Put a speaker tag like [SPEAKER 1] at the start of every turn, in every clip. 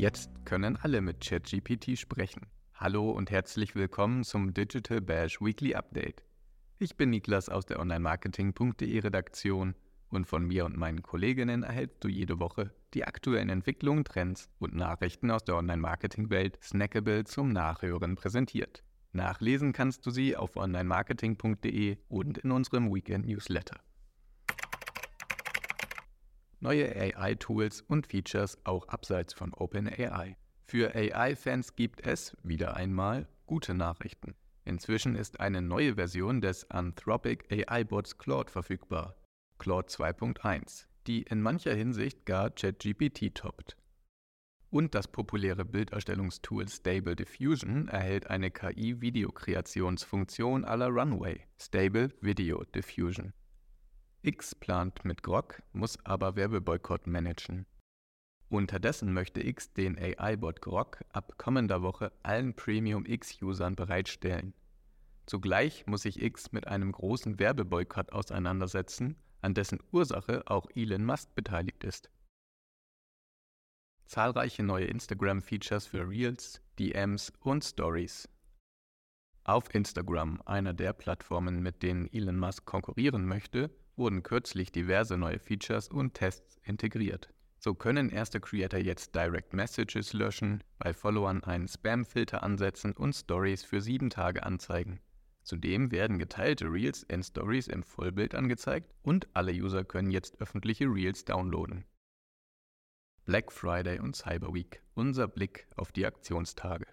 [SPEAKER 1] Jetzt können alle mit ChatGPT sprechen. Hallo und herzlich willkommen zum Digital Bash Weekly Update. Ich bin Niklas aus der Online-Marketing.de Redaktion und von mir und meinen Kolleginnen erhältst du jede Woche die aktuellen Entwicklungen, Trends und Nachrichten aus der Online-Marketing-Welt snackable zum Nachhören präsentiert. Nachlesen kannst du sie auf online-marketing.de und in unserem Weekend-Newsletter. Neue AI-Tools und Features auch abseits von OpenAI. Für AI-Fans gibt es, wieder einmal, gute Nachrichten. Inzwischen ist eine neue Version des Anthropic AI-Bots Claude verfügbar, Claude 2.1, die in mancher Hinsicht gar ChatGPT toppt. Und das populäre Bilderstellungstool Stable Diffusion erhält eine KI-Videokreationsfunktion la Runway, Stable Video Diffusion. X plant mit Grok, muss aber Werbeboykott managen. Unterdessen möchte X den AI-Bot Grok ab kommender Woche allen Premium X-Usern bereitstellen. Zugleich muss sich X mit einem großen Werbeboykott auseinandersetzen, an dessen Ursache auch Elon Musk beteiligt ist. Zahlreiche neue Instagram-Features für Reels, DMs und Stories. Auf Instagram, einer der Plattformen, mit denen Elon Musk konkurrieren möchte, wurden kürzlich diverse neue Features und Tests integriert. So können erste Creator jetzt Direct Messages löschen, bei Followern einen Spam-Filter ansetzen und Stories für sieben Tage anzeigen. Zudem werden geteilte Reels in Stories im Vollbild angezeigt und alle User können jetzt öffentliche Reels downloaden. Black Friday und Cyber Week. Unser Blick auf die Aktionstage.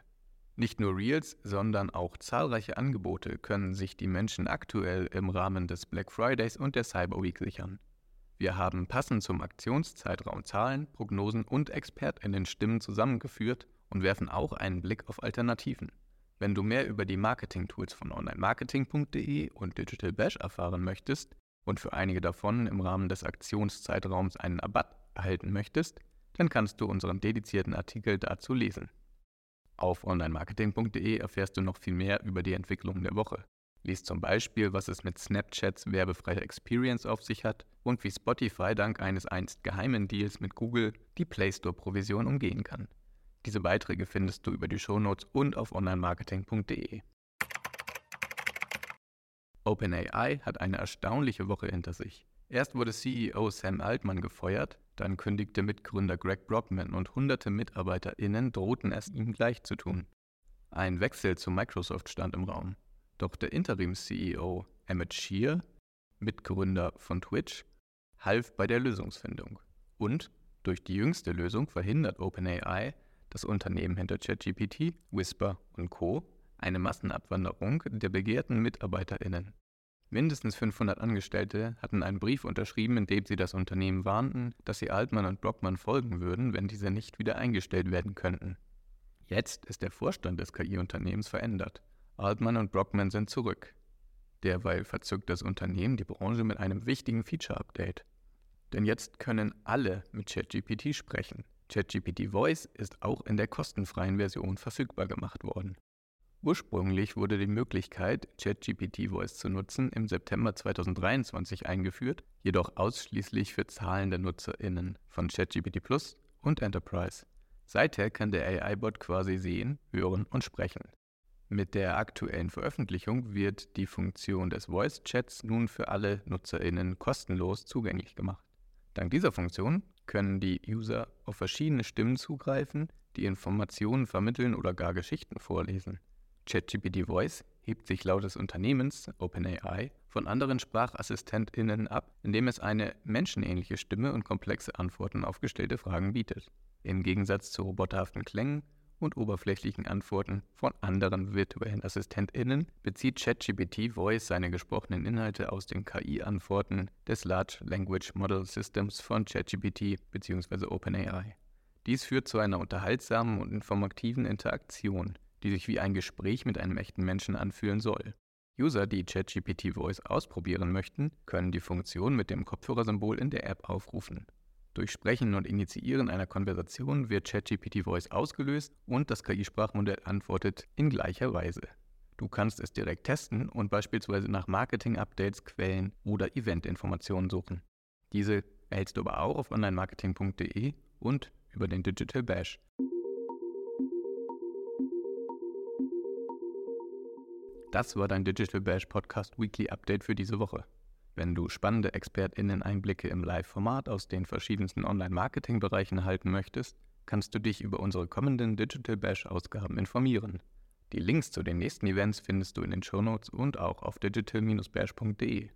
[SPEAKER 1] Nicht nur Reels, sondern auch zahlreiche Angebote können sich die Menschen aktuell im Rahmen des Black Fridays und der Cyber Week sichern. Wir haben passend zum Aktionszeitraum Zahlen, Prognosen und ExpertInnen-Stimmen zusammengeführt und werfen auch einen Blick auf Alternativen. Wenn du mehr über die Marketing-Tools von onlinemarketing.de und Digital Bash erfahren möchtest und für einige davon im Rahmen des Aktionszeitraums einen Rabatt erhalten möchtest, dann kannst du unseren dedizierten Artikel dazu lesen. Auf onlinemarketing.de erfährst du noch viel mehr über die Entwicklungen der Woche. Lies zum Beispiel, was es mit Snapchats werbefreier Experience auf sich hat und wie Spotify dank eines einst geheimen Deals mit Google die Play Store-Provision umgehen kann. Diese Beiträge findest du über die Shownotes und auf onlinemarketing.de. OpenAI hat eine erstaunliche Woche hinter sich. Erst wurde CEO Sam Altman gefeuert, dann kündigte Mitgründer Greg Brockman und hunderte MitarbeiterInnen drohten es ihm gleich zu tun. Ein Wechsel zu Microsoft stand im Raum. Doch der Interims-CEO Emmett Shear, Mitgründer von Twitch, half bei der Lösungsfindung. Und durch die jüngste Lösung verhindert OpenAI, das Unternehmen hinter ChatGPT, Whisper und Co., eine Massenabwanderung der begehrten MitarbeiterInnen. Mindestens 500 Angestellte hatten einen Brief unterschrieben, in dem sie das Unternehmen warnten, dass sie Altmann und Brockmann folgen würden, wenn diese nicht wieder eingestellt werden könnten. Jetzt ist der Vorstand des KI-Unternehmens verändert. Altmann und Brockman sind zurück. Derweil verzückt das Unternehmen die Branche mit einem wichtigen Feature-Update. Denn jetzt können alle mit ChatGPT sprechen. ChatGPT Voice ist auch in der kostenfreien Version verfügbar gemacht worden. Ursprünglich wurde die Möglichkeit, ChatGPT Voice zu nutzen, im September 2023 eingeführt, jedoch ausschließlich für zahlende NutzerInnen von ChatGPT Plus und Enterprise. Seither kann der AI-Bot quasi sehen, hören und sprechen. Mit der aktuellen Veröffentlichung wird die Funktion des Voice-Chats nun für alle NutzerInnen kostenlos zugänglich gemacht. Dank dieser Funktion können die User auf verschiedene Stimmen zugreifen, die Informationen vermitteln oder gar Geschichten vorlesen. ChatGPT Voice hebt sich laut des Unternehmens OpenAI von anderen SprachassistentInnen ab, indem es eine menschenähnliche Stimme und komplexe Antworten auf gestellte Fragen bietet. Im Gegensatz zu roboterhaften Klängen und oberflächlichen Antworten von anderen virtuellen AssistentInnen bezieht ChatGPT Voice seine gesprochenen Inhalte aus den KI-Antworten des Large Language Model Systems von ChatGPT bzw. OpenAI. Dies führt zu einer unterhaltsamen und informativen Interaktion, die sich wie ein Gespräch mit einem echten Menschen anfühlen soll. User, die ChatGPT Voice ausprobieren möchten, können die Funktion mit dem Kopfhörersymbol in der App aufrufen. Durch Sprechen und Initiieren einer Konversation wird ChatGPT Voice ausgelöst und das KI-Sprachmodell antwortet in gleicher Weise. Du kannst es direkt testen und beispielsweise nach Marketing-Updates, Quellen oder Event-Informationen suchen. Diese erhältst du aber auch auf onlinemarketing.de und über den Digital Bash. Das war dein Digital Bash Podcast Weekly Update für diese Woche. Wenn du spannende ExpertInnen-Einblicke im Live-Format aus den verschiedensten Online-Marketing-Bereichen erhalten möchtest, kannst du dich über unsere kommenden Digital Bash-Ausgaben informieren. Die Links zu den nächsten Events findest du in den Shownotes und auch auf digital-bash.de.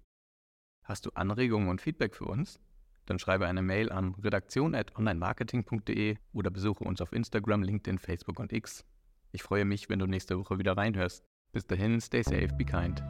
[SPEAKER 1] Hast du Anregungen und Feedback für uns? Dann schreibe eine Mail an redaktion.onlinemarketing.de oder besuche uns auf Instagram, LinkedIn, Facebook und X. Ich freue mich, wenn du nächste Woche wieder reinhörst. Bis dahin, stay safe, be kind.